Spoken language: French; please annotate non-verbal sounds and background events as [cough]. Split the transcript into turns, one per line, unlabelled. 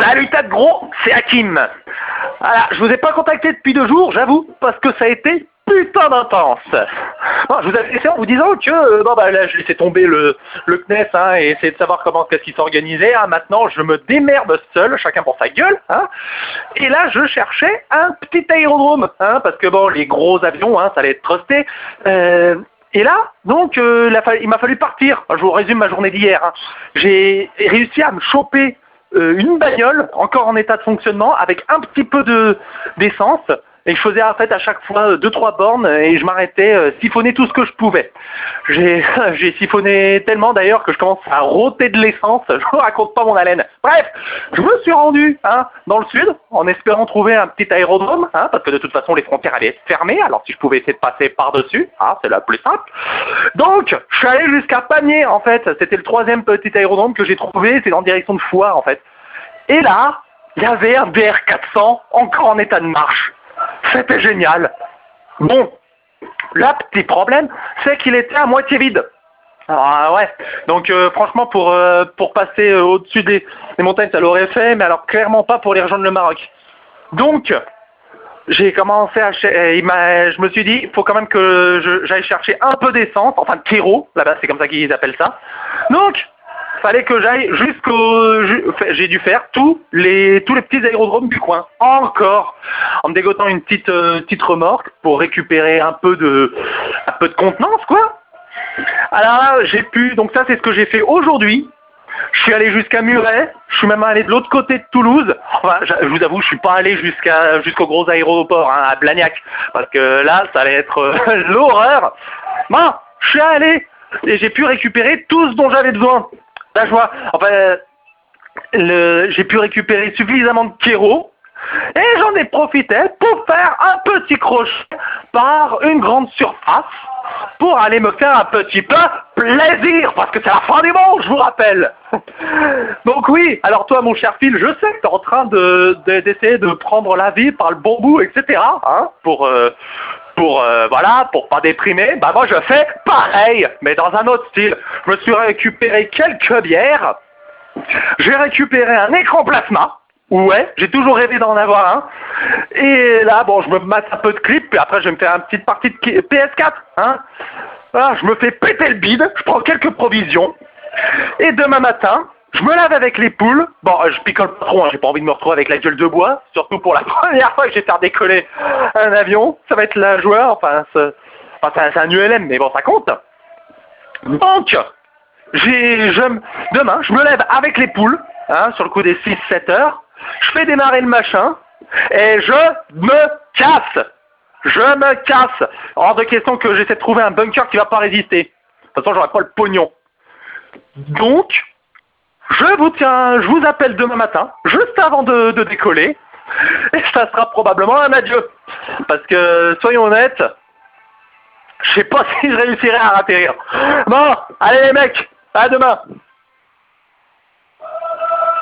Salut tas de gros, c'est Hakim. Voilà, je vous ai pas contacté depuis deux jours, j'avoue, parce que ça a été putain d'intense. Bon, je vous avais laissé en vous disant que euh, bah là je laissais tomber le, le CNES hein, et essayer de savoir comment qu'est-ce qui s'organisait. Hein. Maintenant je me démerde seul, chacun pour sa gueule. Hein. Et là je cherchais un petit aérodrome, hein, parce que bon les gros avions, hein, ça allait être trusté. Euh, et là, donc, euh, il m'a fallu partir. Je vous résume ma journée d'hier. hein. J'ai réussi à me choper une bagnole encore en état de fonctionnement avec un petit peu de d'essence et je faisais en fait à chaque fois euh, deux trois bornes et je m'arrêtais euh, siphonner tout ce que je pouvais. J'ai [laughs] siphonné tellement d'ailleurs que je commence à rôter de l'essence, [laughs] je vous raconte pas mon haleine. Bref, je me suis rendu hein, dans le sud en espérant trouver un petit aérodrome hein, parce que de toute façon les frontières allaient être fermées alors si je pouvais essayer de passer par-dessus, hein, c'est la plus simple. Donc, je suis allé jusqu'à Pamiers en fait, c'était le troisième petit aérodrome que j'ai trouvé, c'est en direction de Foire en fait. Et là, il y avait un BR400 encore en état de marche. C'était génial. Bon, le petit problème, c'est qu'il était à moitié vide. Ah ouais. Donc euh, franchement, pour, euh, pour passer euh, au-dessus des, montagnes, ça l'aurait fait, mais alors clairement pas pour les rejoindre le Maroc. Donc, j'ai commencé à... il je me suis dit, il faut quand même que j'aille chercher un peu d'essence, enfin de kéro, là-bas c'est comme ça qu'ils appellent ça. Donc, fallait que j'aille jusqu'au... J'ai dû faire tous les, tous les petits aérodromes du coin, encore, en me dégotant une petite, euh, petite remorque pour récupérer un peu de, un peu de contenance, quoi. Alors j'ai pu, donc ça c'est ce que j'ai fait aujourd'hui. Je suis allé jusqu'à Muret, je suis même allé de l'autre côté de Toulouse. Enfin, je je vous avoue, je suis pas allé jusqu'à jusqu'au gros aéroport hein, à Blagnac, parce que là, ça allait être euh, [laughs] l'horreur. Bon, je suis allé et j'ai pu récupérer tout ce dont j'avais besoin. La. Enfin, j'ai pu récupérer suffisamment de kéro et j'en ai profité pour faire un petit crochet par une grande surface pour aller me faire un petit peu plaisir, parce que c'est la fin du monde, je vous rappelle. [laughs] Donc oui, alors toi mon cher Phil, je sais que tu es en train de- de- d'essayer de, prendre la vie par le bon bout, etc. Hein, pour, euh, pour, euh, voilà, pour pas déprimer. Bah moi je fais pareil, mais dans un autre style. Je me suis récupéré quelques bières, j'ai récupéré un écran plasma. Ouais, j'ai toujours rêvé d'en avoir un. Et là, bon, je me mate un peu de clip, puis après je vais me faire une petite partie de ki- PS4, hein. Je me fais péter le bide, je prends quelques provisions. Et demain matin, je me lave avec les poules. Bon, euh, je picole pas trop, hein, j'ai pas envie de me retrouver avec la gueule de bois, surtout pour la [laughs] première fois que je vais faire décoller un avion. Ça va être la joie, enfin, c'est un- ULM, mais bon, ça compte. Donc, j'ai, demain, je me lève avec les poules, hein, sur le coup des 6-7 heures, je fais démarrer le machin, et je me casse. Je me casse. Hors de question que j'essaie de trouver un bunker qui va pas résister. De toute façon, j'aurai pas le pognon. Donc, je vous tiens, je vous appelle demain matin, juste avant de, décoller, et ça sera probablement un adieu. Parce que, soyons honnêtes, je sais pas [laughs] si je réussirai à ratterrir. Bon, allez les mecs, à demain